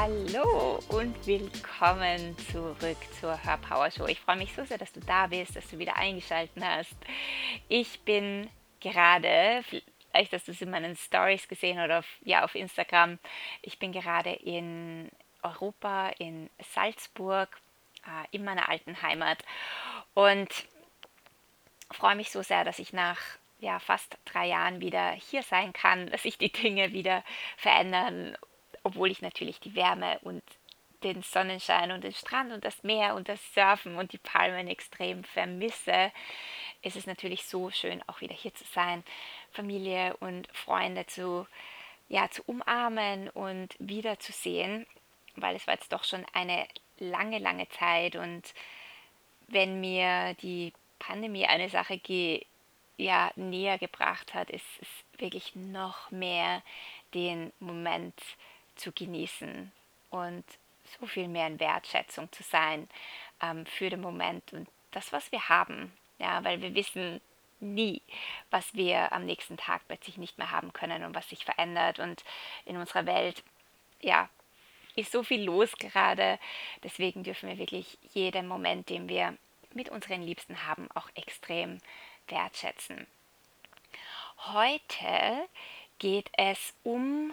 Hallo und willkommen zurück zur Hörpower Show. Ich freue mich so sehr, dass du da bist, dass du wieder eingeschaltet hast. Ich bin gerade, vielleicht hast du es in meinen Stories gesehen oder auf, ja, auf Instagram, ich bin gerade in Europa, in Salzburg, äh, in meiner alten Heimat und freue mich so sehr, dass ich nach ja, fast drei Jahren wieder hier sein kann, dass sich die Dinge wieder verändern obwohl ich natürlich die Wärme und den Sonnenschein und den Strand und das Meer und das Surfen und die Palmen extrem vermisse, ist es natürlich so schön, auch wieder hier zu sein, Familie und Freunde zu, ja, zu umarmen und wiederzusehen, weil es war jetzt doch schon eine lange, lange Zeit und wenn mir die Pandemie eine Sache ge, ja, näher gebracht hat, ist es wirklich noch mehr den Moment zu genießen und so viel mehr in Wertschätzung zu sein ähm, für den Moment und das, was wir haben. Ja, weil wir wissen nie, was wir am nächsten Tag plötzlich nicht mehr haben können und was sich verändert. Und in unserer Welt, ja, ist so viel los gerade. Deswegen dürfen wir wirklich jeden Moment, den wir mit unseren Liebsten haben, auch extrem wertschätzen. Heute geht es um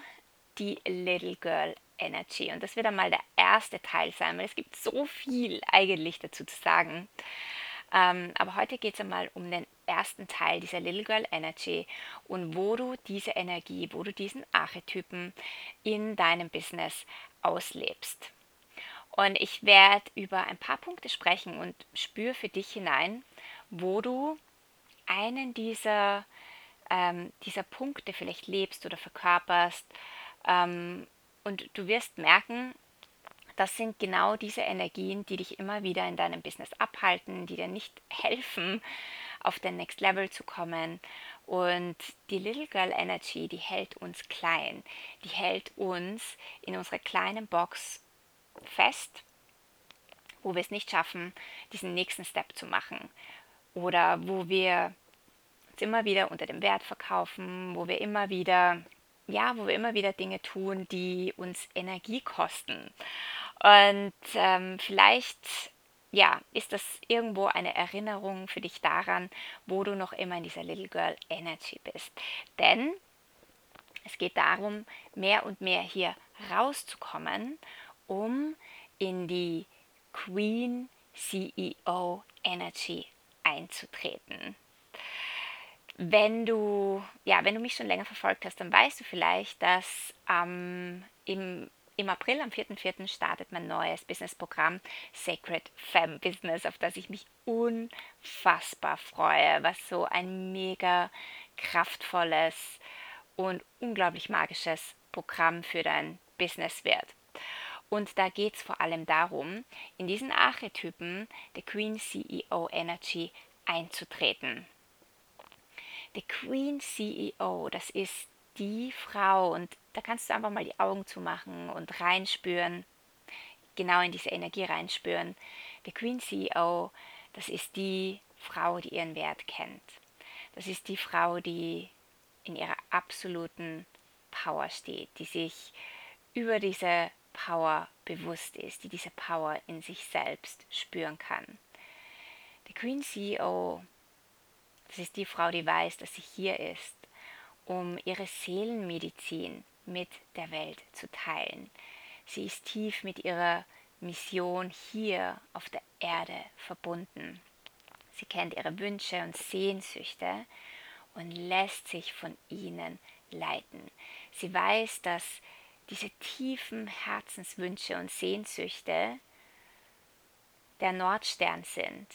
die Little Girl Energy. Und das wird einmal der erste Teil sein, weil es gibt so viel eigentlich dazu zu sagen. Ähm, aber heute geht es einmal um den ersten Teil dieser Little Girl Energy und wo du diese Energie, wo du diesen Archetypen in deinem Business auslebst. Und ich werde über ein paar Punkte sprechen und spüre für dich hinein, wo du einen dieser, ähm, dieser Punkte vielleicht lebst oder verkörperst ähm, und du wirst merken, das sind genau diese Energien, die dich immer wieder in deinem Business abhalten, die dir nicht helfen, auf den Next Level zu kommen. Und die Little Girl Energy, die hält uns klein, die hält uns in unserer kleinen Box fest, wo wir es nicht schaffen, diesen nächsten Step zu machen. Oder wo wir uns immer wieder unter dem Wert verkaufen, wo wir immer wieder ja, wo wir immer wieder Dinge tun, die uns Energie kosten. Und ähm, vielleicht ja, ist das irgendwo eine Erinnerung für dich daran, wo du noch immer in dieser Little Girl Energy bist. Denn es geht darum, mehr und mehr hier rauszukommen, um in die Queen CEO Energy einzutreten. Wenn du, ja, wenn du mich schon länger verfolgt hast, dann weißt du vielleicht, dass ähm, im, im April, am 4.4. startet mein neues Businessprogramm Sacred Femme Business, auf das ich mich unfassbar freue, was so ein mega kraftvolles und unglaublich magisches Programm für dein Business wird. Und da geht es vor allem darum, in diesen Archetypen der Queen CEO Energy einzutreten. The Queen CEO, das ist die Frau und da kannst du einfach mal die Augen zumachen und reinspüren, genau in diese Energie reinspüren. The Queen CEO, das ist die Frau, die ihren Wert kennt. Das ist die Frau, die in ihrer absoluten Power steht, die sich über diese Power bewusst ist, die diese Power in sich selbst spüren kann. The Queen CEO das ist die Frau, die weiß, dass sie hier ist, um ihre Seelenmedizin mit der Welt zu teilen. Sie ist tief mit ihrer Mission hier auf der Erde verbunden. Sie kennt ihre Wünsche und Sehnsüchte und lässt sich von ihnen leiten. Sie weiß, dass diese tiefen Herzenswünsche und Sehnsüchte der Nordstern sind,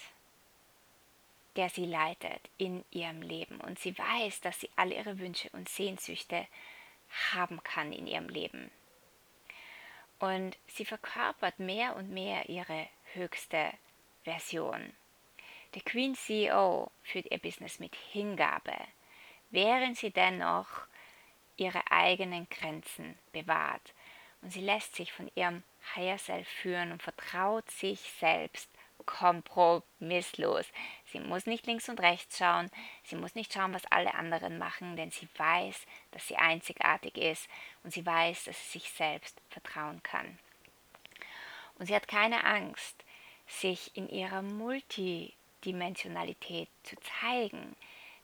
der sie leitet in ihrem Leben. Und sie weiß, dass sie alle ihre Wünsche und Sehnsüchte haben kann in ihrem Leben. Und sie verkörpert mehr und mehr ihre höchste Version. Der Queen CEO führt ihr Business mit Hingabe, während sie dennoch ihre eigenen Grenzen bewahrt. Und sie lässt sich von ihrem Higher Self führen und vertraut sich selbst kompromisslos. Sie muss nicht links und rechts schauen, sie muss nicht schauen, was alle anderen machen, denn sie weiß, dass sie einzigartig ist und sie weiß, dass sie sich selbst vertrauen kann. Und sie hat keine Angst, sich in ihrer Multidimensionalität zu zeigen,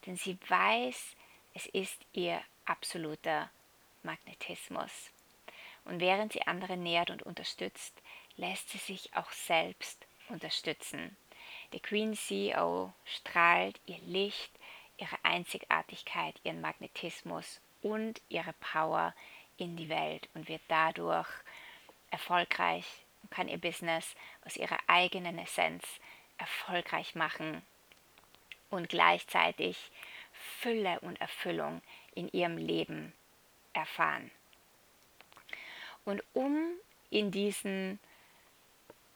denn sie weiß, es ist ihr absoluter Magnetismus. Und während sie andere nährt und unterstützt, lässt sie sich auch selbst unterstützen. Der Queen CEO strahlt ihr Licht, ihre Einzigartigkeit, ihren Magnetismus und ihre Power in die Welt und wird dadurch erfolgreich und kann ihr Business aus ihrer eigenen Essenz erfolgreich machen und gleichzeitig Fülle und Erfüllung in ihrem Leben erfahren. Und um in diesen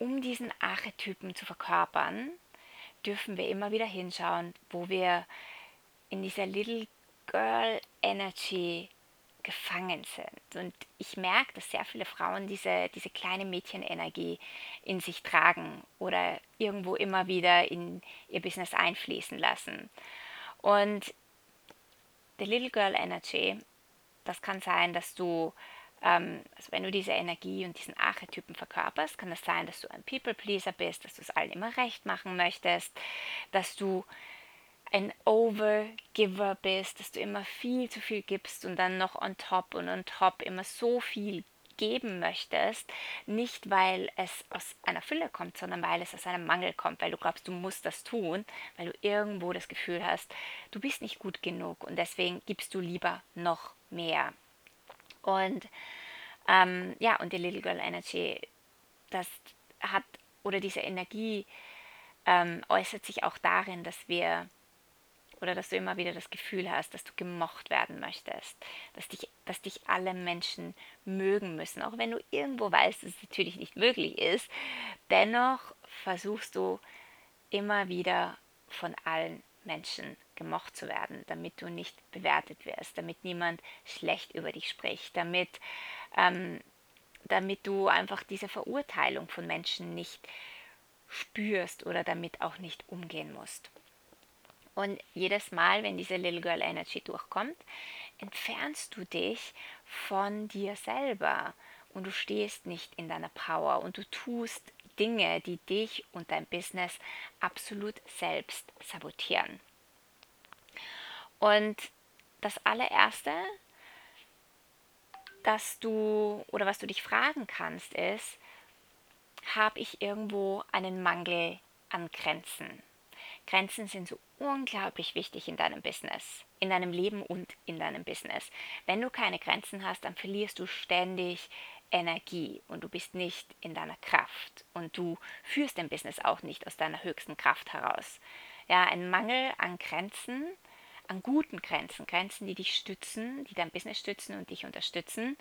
um diesen Archetypen zu verkörpern, dürfen wir immer wieder hinschauen, wo wir in dieser Little Girl Energy gefangen sind. Und ich merke, dass sehr viele Frauen diese, diese kleine Mädchenenergie in sich tragen oder irgendwo immer wieder in ihr Business einfließen lassen. Und die Little Girl Energy, das kann sein, dass du also wenn du diese Energie und diesen Archetypen verkörperst, kann es das sein, dass du ein People-Pleaser bist, dass du es allen immer recht machen möchtest, dass du ein Overgiver bist, dass du immer viel zu viel gibst und dann noch on top und on top immer so viel geben möchtest, nicht weil es aus einer Fülle kommt, sondern weil es aus einem Mangel kommt, weil du glaubst, du musst das tun, weil du irgendwo das Gefühl hast, du bist nicht gut genug und deswegen gibst du lieber noch mehr. Und ähm, ja, und die Little Girl Energy, das hat, oder diese Energie ähm, äußert sich auch darin, dass wir, oder dass du immer wieder das Gefühl hast, dass du gemocht werden möchtest, dass dich, dass dich alle Menschen mögen müssen, auch wenn du irgendwo weißt, dass es natürlich nicht möglich ist, dennoch versuchst du immer wieder von allen Menschen gemocht zu werden, damit du nicht bewertet wirst, damit niemand schlecht über dich spricht, damit, ähm, damit du einfach diese Verurteilung von Menschen nicht spürst oder damit auch nicht umgehen musst. Und jedes Mal, wenn diese Little Girl Energy durchkommt, entfernst du dich von dir selber und du stehst nicht in deiner Power und du tust Dinge, die dich und dein Business absolut selbst sabotieren. Und das allererste, dass du oder was du dich fragen kannst, ist, habe ich irgendwo einen Mangel an Grenzen? Grenzen sind so unglaublich wichtig in deinem Business, in deinem Leben und in deinem Business. Wenn du keine Grenzen hast, dann verlierst du ständig Energie und du bist nicht in deiner Kraft und du führst dein Business auch nicht aus deiner höchsten Kraft heraus. Ja, ein Mangel an Grenzen an guten Grenzen, Grenzen, die dich stützen, die dein Business stützen und dich unterstützen,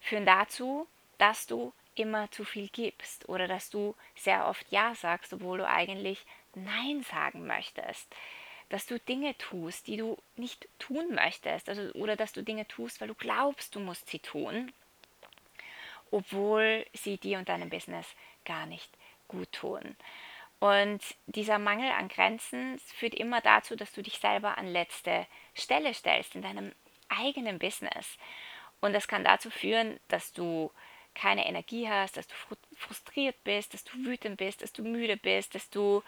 führen dazu, dass du immer zu viel gibst oder dass du sehr oft Ja sagst, obwohl du eigentlich Nein sagen möchtest. Dass du Dinge tust, die du nicht tun möchtest, also, oder dass du Dinge tust, weil du glaubst, du musst sie tun, obwohl sie dir und deinem Business gar nicht gut tun. Und dieser Mangel an Grenzen führt immer dazu, dass du dich selber an letzte Stelle stellst in deinem eigenen Business. Und das kann dazu führen, dass du keine Energie hast, dass du frustriert bist, dass du wütend bist, dass du müde bist, dass du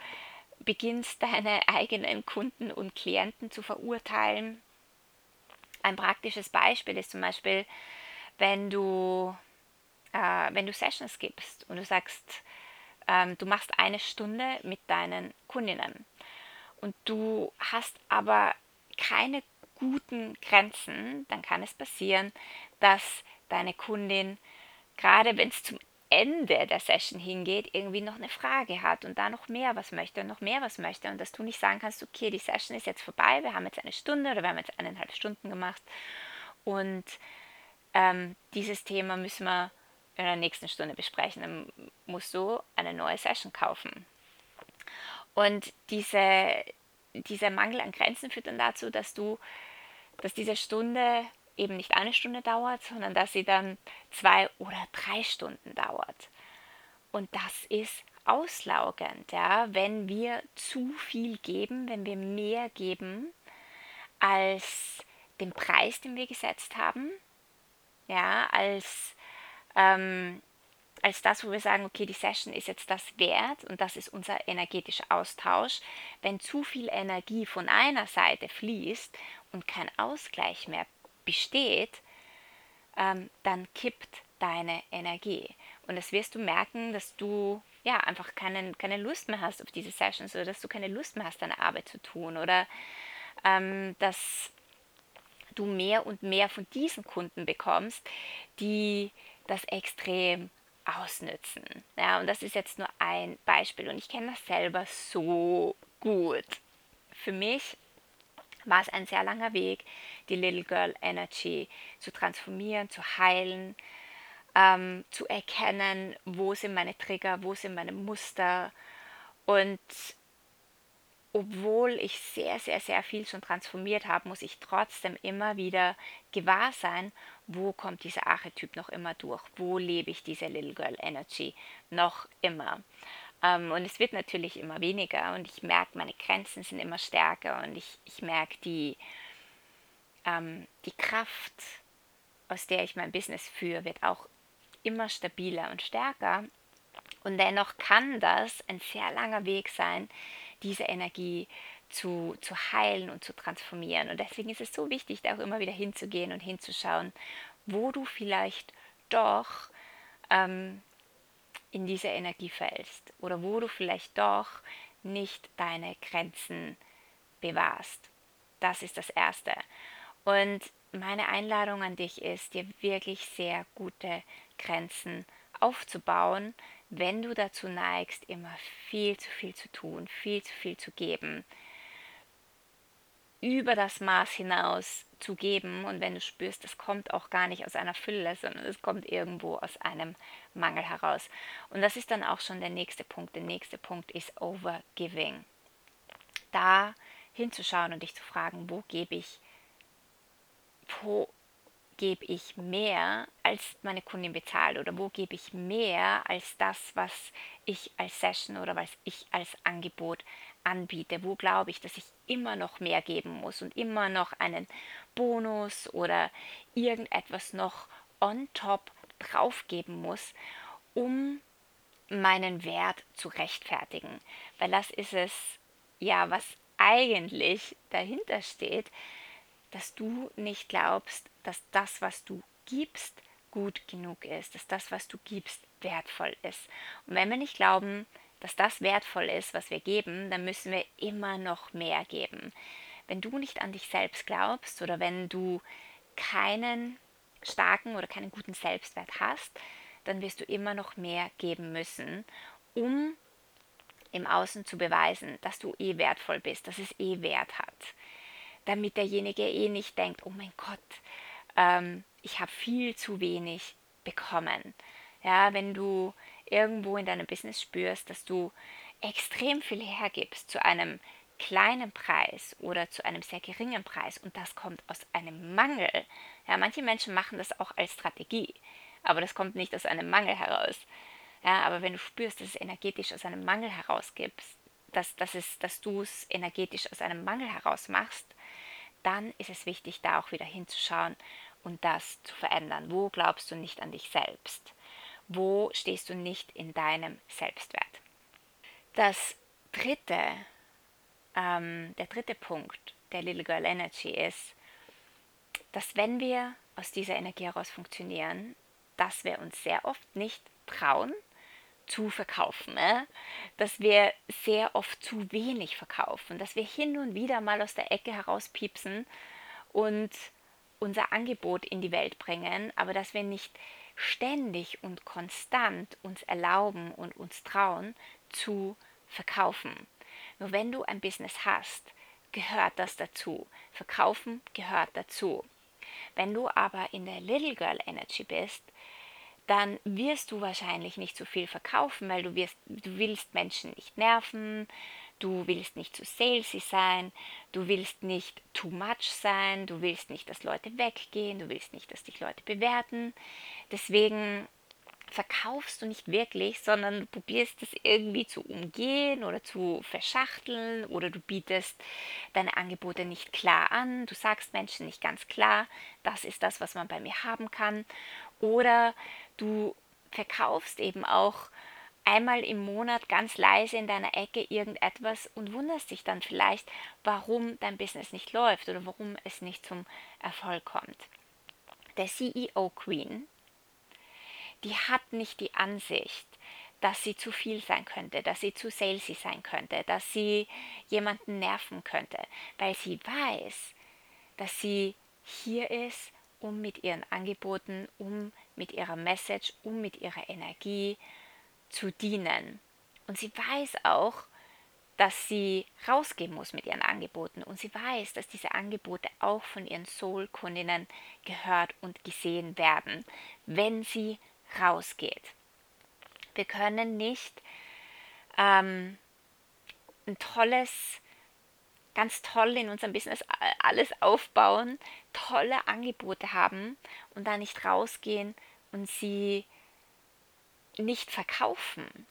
beginnst, deine eigenen Kunden und Klienten zu verurteilen. Ein praktisches Beispiel ist zum Beispiel, wenn du, äh, wenn du Sessions gibst und du sagst, ähm, du machst eine Stunde mit deinen Kundinnen und du hast aber keine guten Grenzen, dann kann es passieren, dass deine Kundin, gerade wenn es zum Ende der Session hingeht, irgendwie noch eine Frage hat und da noch mehr was möchte und noch mehr was möchte und dass du nicht sagen kannst, okay, die Session ist jetzt vorbei, wir haben jetzt eine Stunde oder wir haben jetzt eineinhalb Stunden gemacht und ähm, dieses Thema müssen wir in der nächsten Stunde besprechen. Dann musst du eine neue Session kaufen. Und diese, dieser Mangel an Grenzen führt dann dazu, dass du, dass diese Stunde eben nicht eine Stunde dauert, sondern dass sie dann zwei oder drei Stunden dauert. Und das ist auslaugend, ja, wenn wir zu viel geben, wenn wir mehr geben als den Preis, den wir gesetzt haben, ja, als, ähm, als das, wo wir sagen, okay, die Session ist jetzt das wert und das ist unser energetischer Austausch. Wenn zu viel Energie von einer Seite fließt und kein Ausgleich mehr besteht, ähm, dann kippt deine Energie. Und das wirst du merken, dass du ja einfach keinen, keine Lust mehr hast auf diese Sessions oder dass du keine Lust mehr hast, deine Arbeit zu tun oder ähm, dass du mehr und mehr von diesen Kunden bekommst, die das extrem ausnützen. Ja, und das ist jetzt nur ein Beispiel und ich kenne das selber so gut. Für mich war es ein sehr langer Weg, die Little Girl Energy zu transformieren, zu heilen, ähm, zu erkennen, wo sind meine Trigger, wo sind meine Muster. Und obwohl ich sehr, sehr, sehr viel schon transformiert habe, muss ich trotzdem immer wieder gewahr sein, wo kommt dieser Archetyp noch immer durch, wo lebe ich diese Little Girl Energy noch immer. Ähm, und es wird natürlich immer weniger und ich merke, meine Grenzen sind immer stärker und ich, ich merke die, ähm, die Kraft, aus der ich mein Business führe, wird auch immer stabiler und stärker. Und dennoch kann das ein sehr langer Weg sein, diese Energie zu, zu heilen und zu transformieren. Und deswegen ist es so wichtig, da auch immer wieder hinzugehen und hinzuschauen, wo du vielleicht doch ähm, in diese Energie fällst oder wo du vielleicht doch nicht deine Grenzen bewahrst. Das ist das Erste. Und meine Einladung an dich ist, dir wirklich sehr gute Grenzen aufzubauen, wenn du dazu neigst, immer viel zu viel zu tun, viel zu viel zu geben, über das Maß hinaus zu geben und wenn du spürst, das kommt auch gar nicht aus einer Fülle, sondern es kommt irgendwo aus einem Mangel heraus. Und das ist dann auch schon der nächste Punkt. Der nächste Punkt ist Overgiving. Da hinzuschauen und dich zu fragen, wo gebe ich, wo gebe ich mehr, als meine Kundin bezahlt oder wo gebe ich mehr als das, was ich als Session oder was ich als Angebot anbiete, wo glaube ich, dass ich immer noch mehr geben muss und immer noch einen Bonus oder irgendetwas noch on top draufgeben muss, um meinen Wert zu rechtfertigen. Weil das ist es, ja, was eigentlich dahinter steht, dass du nicht glaubst, dass das, was du gibst, gut genug ist, dass das, was du gibst, wertvoll ist. Und wenn wir nicht glauben, dass das wertvoll ist, was wir geben, dann müssen wir immer noch mehr geben. Wenn du nicht an dich selbst glaubst oder wenn du keinen starken oder keinen guten Selbstwert hast, dann wirst du immer noch mehr geben müssen, um im Außen zu beweisen, dass du eh wertvoll bist, dass es eh Wert hat. Damit derjenige eh nicht denkt, oh mein Gott, ähm, ich habe viel zu wenig bekommen. Ja, wenn du irgendwo in deinem Business spürst, dass du extrem viel hergibst zu einem kleinen Preis oder zu einem sehr geringen Preis und das kommt aus einem Mangel. Ja, manche Menschen machen das auch als Strategie, aber das kommt nicht aus einem Mangel heraus. Ja, aber wenn du spürst, dass es energetisch aus einem Mangel heraus gibst, dass, dass, dass du es energetisch aus einem Mangel heraus machst, dann ist es wichtig, da auch wieder hinzuschauen und das zu verändern. Wo glaubst du nicht an dich selbst? wo stehst du nicht in deinem Selbstwert. Das dritte, ähm, der dritte Punkt der Little Girl Energy ist, dass wenn wir aus dieser Energie heraus funktionieren, dass wir uns sehr oft nicht trauen zu verkaufen, äh? dass wir sehr oft zu wenig verkaufen, dass wir hin und wieder mal aus der Ecke herauspiepsen und unser Angebot in die Welt bringen, aber dass wir nicht ständig und konstant uns erlauben und uns trauen zu verkaufen. Nur wenn du ein Business hast, gehört das dazu. Verkaufen gehört dazu. Wenn du aber in der Little Girl Energy bist, dann wirst du wahrscheinlich nicht so viel verkaufen, weil du, wirst, du willst Menschen nicht nerven, du willst nicht zu salesy sein, du willst nicht too much sein, du willst nicht, dass Leute weggehen, du willst nicht, dass dich Leute bewerten. Deswegen verkaufst du nicht wirklich, sondern du probierst es irgendwie zu umgehen oder zu verschachteln oder du bietest deine Angebote nicht klar an. Du sagst Menschen nicht ganz klar, das ist das, was man bei mir haben kann. Oder du verkaufst eben auch einmal im Monat ganz leise in deiner Ecke irgendetwas und wunderst dich dann vielleicht, warum dein Business nicht läuft oder warum es nicht zum Erfolg kommt. Der CEO Queen die hat nicht die Ansicht, dass sie zu viel sein könnte, dass sie zu salesy sein könnte, dass sie jemanden nerven könnte, weil sie weiß, dass sie hier ist, um mit ihren Angeboten, um mit ihrer Message, um mit ihrer Energie zu dienen. Und sie weiß auch, dass sie rausgehen muss mit ihren Angeboten und sie weiß, dass diese Angebote auch von ihren Soul-Kundinnen gehört und gesehen werden, wenn sie rausgeht. Wir können nicht ähm, ein tolles, ganz toll in unserem Business alles aufbauen, tolle Angebote haben und dann nicht rausgehen und sie nicht verkaufen.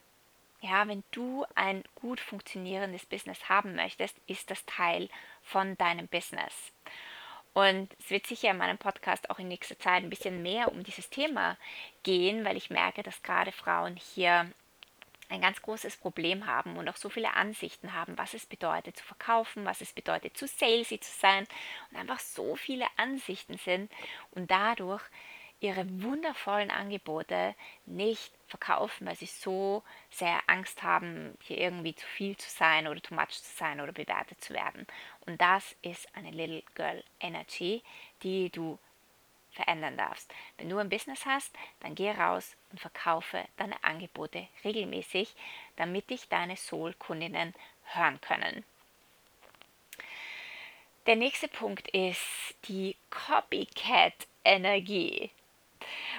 Ja, wenn du ein gut funktionierendes Business haben möchtest, ist das Teil von deinem Business. Und es wird sicher in meinem Podcast auch in nächster Zeit ein bisschen mehr um dieses Thema gehen, weil ich merke, dass gerade Frauen hier ein ganz großes Problem haben und auch so viele Ansichten haben, was es bedeutet zu verkaufen, was es bedeutet zu salesy zu sein und einfach so viele Ansichten sind und dadurch ihre wundervollen Angebote nicht verkaufen, weil sie so sehr Angst haben, hier irgendwie zu viel zu sein oder too much zu sein oder bewertet zu werden. Und das ist eine Little Girl Energy, die du verändern darfst. Wenn du ein Business hast, dann geh raus und verkaufe deine Angebote regelmäßig, damit dich deine Soul-Kundinnen hören können. Der nächste Punkt ist die Copycat-Energie.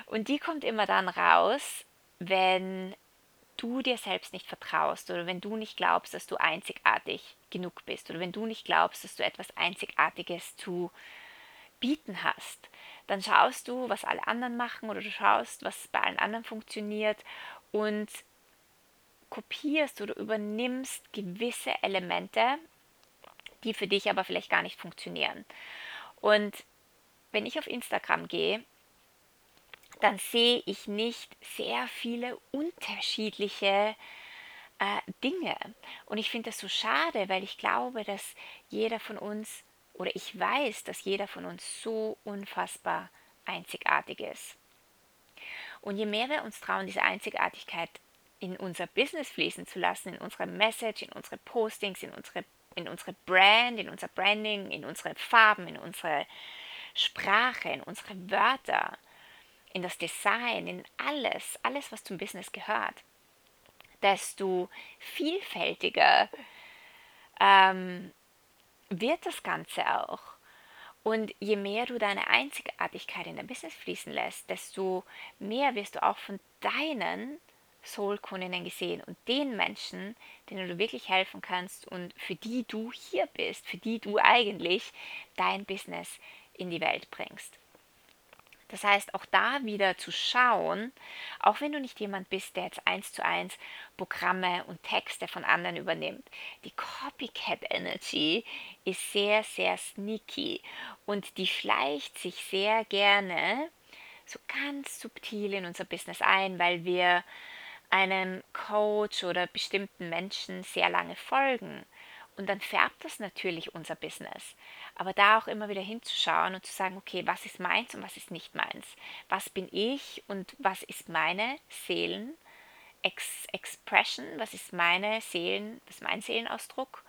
Und die kommt immer dann raus, wenn du dir selbst nicht vertraust oder wenn du nicht glaubst, dass du einzigartig genug bist oder wenn du nicht glaubst, dass du etwas Einzigartiges zu bieten hast, dann schaust du, was alle anderen machen oder du schaust, was bei allen anderen funktioniert und kopierst oder übernimmst gewisse Elemente, die für dich aber vielleicht gar nicht funktionieren. Und wenn ich auf Instagram gehe, dann sehe ich nicht sehr viele unterschiedliche äh, Dinge. Und ich finde das so schade, weil ich glaube, dass jeder von uns, oder ich weiß, dass jeder von uns so unfassbar einzigartig ist. Und je mehr wir uns trauen, diese Einzigartigkeit in unser Business fließen zu lassen, in unsere Message, in unsere Postings, in unsere, in unsere Brand, in unser Branding, in unsere Farben, in unsere Sprache, in unsere Wörter, in das Design, in alles, alles, was zum Business gehört, desto vielfältiger ähm, wird das Ganze auch. Und je mehr du deine Einzigartigkeit in dein Business fließen lässt, desto mehr wirst du auch von deinen Soul-Kundinnen gesehen und den Menschen, denen du wirklich helfen kannst und für die du hier bist, für die du eigentlich dein Business in die Welt bringst. Das heißt, auch da wieder zu schauen, auch wenn du nicht jemand bist, der jetzt eins zu eins Programme und Texte von anderen übernimmt. Die Copycat Energy ist sehr, sehr sneaky und die schleicht sich sehr gerne so ganz subtil in unser Business ein, weil wir einem Coach oder bestimmten Menschen sehr lange folgen. Und dann färbt das natürlich unser Business. Aber da auch immer wieder hinzuschauen und zu sagen, okay, was ist meins und was ist nicht meins? Was bin ich und was ist meine Seelen Ex Expression? Was ist meine Seelen, was ist mein Seelenausdruck?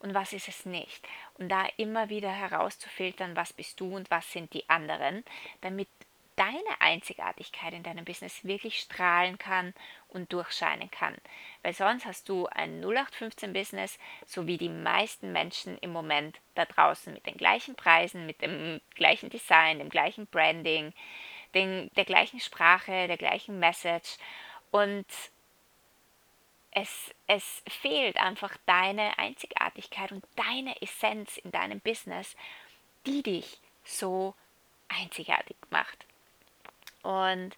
Und was ist es nicht? Und da immer wieder herauszufiltern, was bist du und was sind die anderen, damit deine Einzigartigkeit in deinem Business wirklich strahlen kann und durchscheinen kann. Weil sonst hast du ein 0815-Business, so wie die meisten Menschen im Moment da draußen mit den gleichen Preisen, mit dem gleichen Design, dem gleichen Branding, den, der gleichen Sprache, der gleichen Message. Und es, es fehlt einfach deine Einzigartigkeit und deine Essenz in deinem Business, die dich so einzigartig macht. Und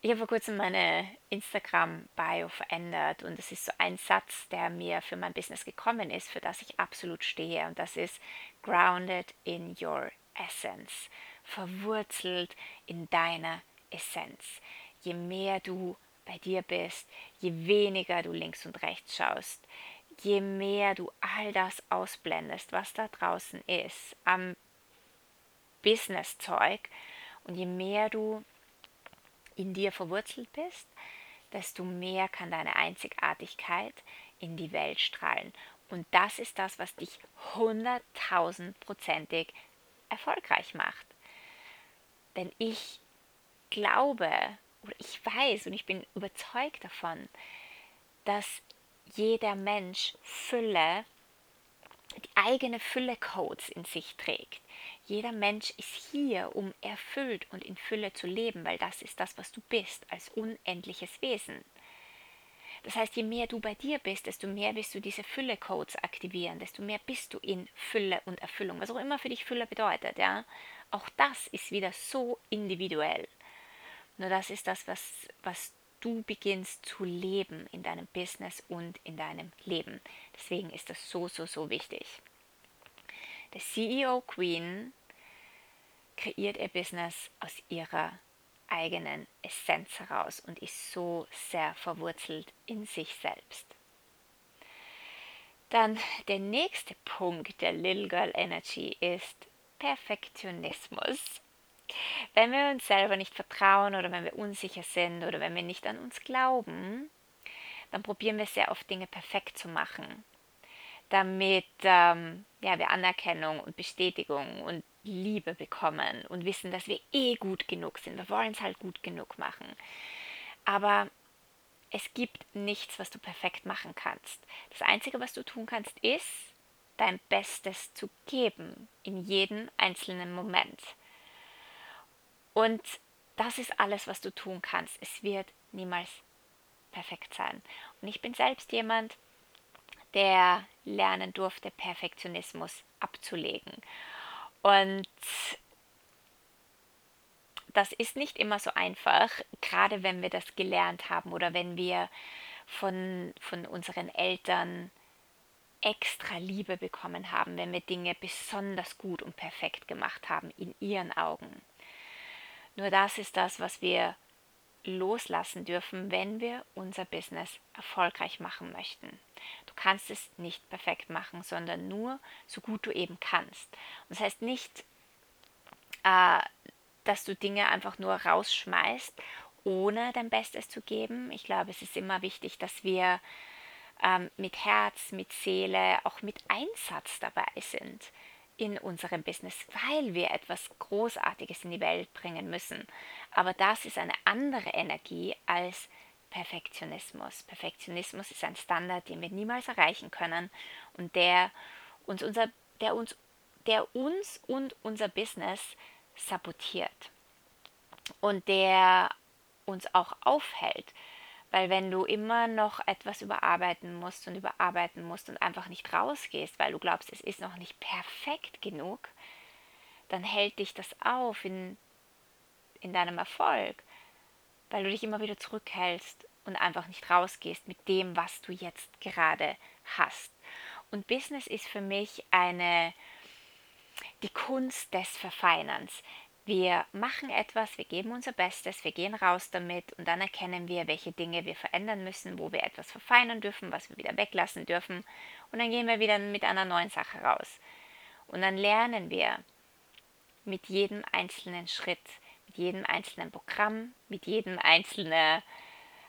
Ich habe vor kurzem meine Instagram-Bio verändert und es ist so ein Satz, der mir für mein Business gekommen ist, für das ich absolut stehe und das ist grounded in your essence, verwurzelt in deiner Essenz. Je mehr du bei dir bist, je weniger du links und rechts schaust, je mehr du all das ausblendest, was da draußen ist, am Business-Zeug und je mehr du in dir verwurzelt bist, desto mehr kann deine Einzigartigkeit in die Welt strahlen. Und das ist das, was dich hunderttausendprozentig erfolgreich macht. Denn ich glaube oder ich weiß und ich bin überzeugt davon, dass jeder Mensch Fülle, die eigene Fülle Codes in sich trägt. Jeder Mensch ist hier, um erfüllt und in Fülle zu leben, weil das ist das, was du bist, als unendliches Wesen. Das heißt, je mehr du bei dir bist, desto mehr wirst du diese Fülle-Codes aktivieren, desto mehr bist du in Fülle und Erfüllung, was auch immer für dich Fülle bedeutet. Ja? Auch das ist wieder so individuell. Nur das ist das, was, was du beginnst zu leben in deinem Business und in deinem Leben. Deswegen ist das so, so, so wichtig. Der CEO Queen kreiert ihr Business aus ihrer eigenen Essenz heraus und ist so sehr verwurzelt in sich selbst. Dann der nächste Punkt der Little Girl Energy ist Perfektionismus. Wenn wir uns selber nicht vertrauen oder wenn wir unsicher sind oder wenn wir nicht an uns glauben, dann probieren wir sehr oft Dinge perfekt zu machen, damit ähm, ja, wir Anerkennung und Bestätigung und Liebe bekommen und wissen, dass wir eh gut genug sind. Wir wollen es halt gut genug machen. Aber es gibt nichts, was du perfekt machen kannst. Das Einzige, was du tun kannst, ist, dein Bestes zu geben in jedem einzelnen Moment. Und das ist alles, was du tun kannst. Es wird niemals perfekt sein. Und ich bin selbst jemand, der lernen durfte, Perfektionismus abzulegen. Und das ist nicht immer so einfach, gerade wenn wir das gelernt haben oder wenn wir von, von unseren Eltern extra Liebe bekommen haben, wenn wir Dinge besonders gut und perfekt gemacht haben in ihren Augen. Nur das ist das, was wir loslassen dürfen, wenn wir unser Business erfolgreich machen möchten. Du kannst es nicht perfekt machen, sondern nur so gut du eben kannst. Und das heißt nicht, äh, dass du Dinge einfach nur rausschmeißt, ohne dein Bestes zu geben. Ich glaube, es ist immer wichtig, dass wir ähm, mit Herz, mit Seele, auch mit Einsatz dabei sind in unserem Business, weil wir etwas Großartiges in die Welt bringen müssen. Aber das ist eine andere Energie als Perfektionismus. Perfektionismus ist ein Standard, den wir niemals erreichen können und der uns, unser, der uns, der uns und unser Business sabotiert und der uns auch aufhält, weil wenn du immer noch etwas überarbeiten musst und überarbeiten musst und einfach nicht rausgehst, weil du glaubst, es ist noch nicht perfekt genug, dann hält dich das auf in, in deinem Erfolg, weil du dich immer wieder zurückhältst und einfach nicht rausgehst mit dem, was du jetzt gerade hast. Und Business ist für mich eine die Kunst des Verfeinerns. Wir machen etwas, wir geben unser Bestes, wir gehen raus damit und dann erkennen wir, welche Dinge wir verändern müssen, wo wir etwas verfeinern dürfen, was wir wieder weglassen dürfen und dann gehen wir wieder mit einer neuen Sache raus. Und dann lernen wir mit jedem einzelnen Schritt, mit jedem einzelnen Programm, mit jedem einzelnen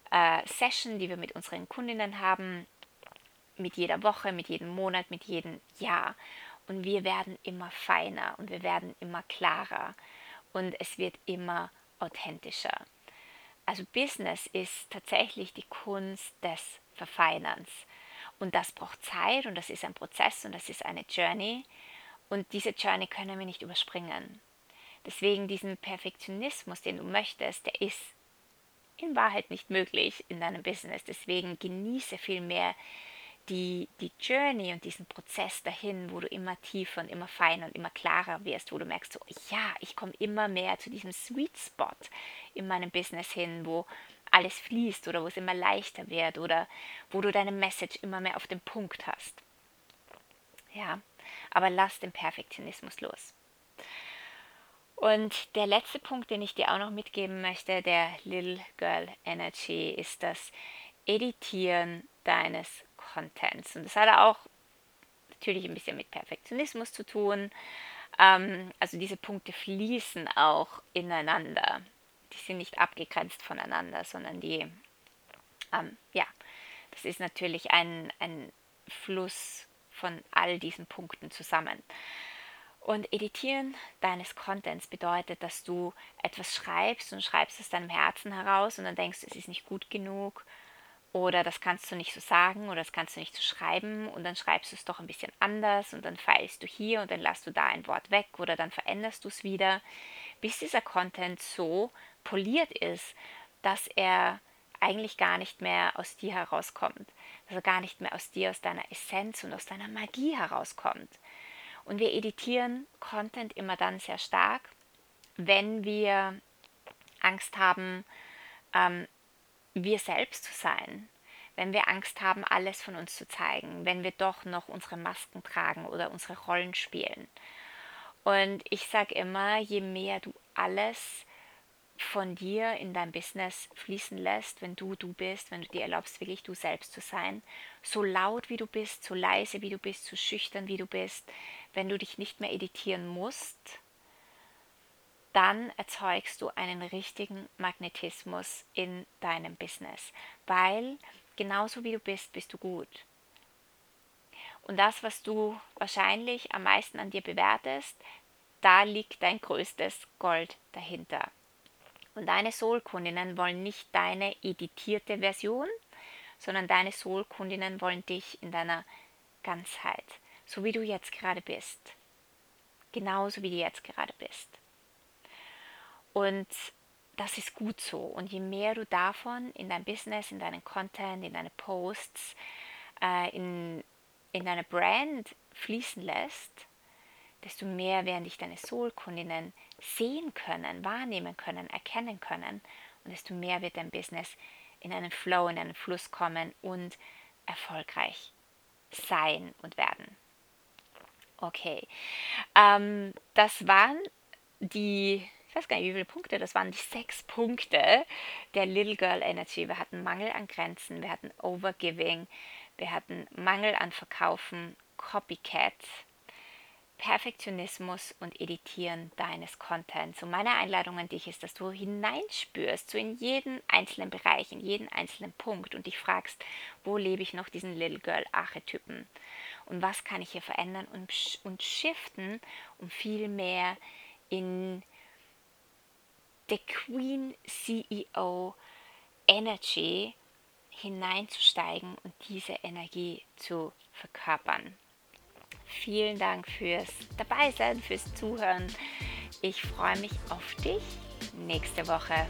äh, Session, die wir mit unseren Kundinnen haben, mit jeder Woche, mit jedem Monat, mit jedem Jahr. Und wir werden immer feiner und wir werden immer klarer und es wird immer authentischer. Also Business ist tatsächlich die Kunst des Verfeinerns. Und das braucht Zeit und das ist ein Prozess und das ist eine Journey. Und diese Journey können wir nicht überspringen. Deswegen diesen Perfektionismus, den du möchtest, der ist in Wahrheit nicht möglich in deinem Business. Deswegen genieße vielmehr die, die Journey und diesen Prozess dahin, wo du immer tiefer und immer feiner und immer klarer wirst, wo du merkst, so, ja, ich komme immer mehr zu diesem Sweet Spot in meinem Business hin, wo alles fließt oder wo es immer leichter wird oder wo du deine Message immer mehr auf den Punkt hast. Ja, aber lass den Perfektionismus los. Und der letzte Punkt, den ich dir auch noch mitgeben möchte, der Little Girl Energy, ist das Editieren deines Contents. Und das hat auch natürlich ein bisschen mit Perfektionismus zu tun. Ähm, also diese Punkte fließen auch ineinander. Die sind nicht abgegrenzt voneinander, sondern die, ähm, ja, das ist natürlich ein, ein Fluss von all diesen Punkten zusammen. Und Editieren deines Contents bedeutet, dass du etwas schreibst und schreibst aus deinem Herzen heraus und dann denkst, es ist nicht gut genug oder das kannst du nicht so sagen oder das kannst du nicht so schreiben und dann schreibst du es doch ein bisschen anders und dann feilst du hier und dann lässt du da ein Wort weg oder dann veränderst du es wieder, bis dieser Content so poliert ist, dass er eigentlich gar nicht mehr aus dir herauskommt, dass er gar nicht mehr aus dir, aus deiner Essenz und aus deiner Magie herauskommt. Und wir editieren Content immer dann sehr stark, wenn wir Angst haben, ähm, wir selbst zu sein, wenn wir Angst haben, alles von uns zu zeigen, wenn wir doch noch unsere Masken tragen oder unsere Rollen spielen. Und ich sage immer, je mehr du alles von dir in dein Business fließen lässt, wenn du du bist, wenn du dir erlaubst, wirklich du selbst zu sein, so laut wie du bist, so leise wie du bist, so schüchtern wie du bist, wenn du dich nicht mehr editieren musst, dann erzeugst du einen richtigen Magnetismus in deinem Business, weil genauso wie du bist, bist du gut. Und das, was du wahrscheinlich am meisten an dir bewertest, da liegt dein größtes Gold dahinter. Und deine Soul-Kundinnen wollen nicht deine editierte Version, sondern deine Soul-Kundinnen wollen dich in deiner Ganzheit, so wie du jetzt gerade bist. Genauso wie du jetzt gerade bist. Und das ist gut so. Und je mehr du davon in dein Business, in deinen Content, in deine Posts, äh, in, in deine Brand fließen lässt, desto mehr werden dich deine Soul-Kundinnen sehen können, wahrnehmen können, erkennen können. Und desto mehr wird dein Business in einen Flow, in einen Fluss kommen und erfolgreich sein und werden. Okay, ähm, das waren die ich weiß gar nicht, wie viele Punkte, das waren die sechs Punkte der Little Girl Energy. Wir hatten Mangel an Grenzen, wir hatten Overgiving, wir hatten Mangel an Verkaufen, Copycat, Perfektionismus und Editieren deines Contents. Und meine Einladung an dich ist, dass du hineinspürst, so in jeden einzelnen Bereich, in jeden einzelnen Punkt und dich fragst, wo lebe ich noch diesen Little Girl Archetypen? Und was kann ich hier verändern und, und shiften, um viel mehr in der Queen CEO Energy hineinzusteigen und diese Energie zu verkörpern. Vielen Dank fürs Dabeisein, fürs Zuhören. Ich freue mich auf dich nächste Woche.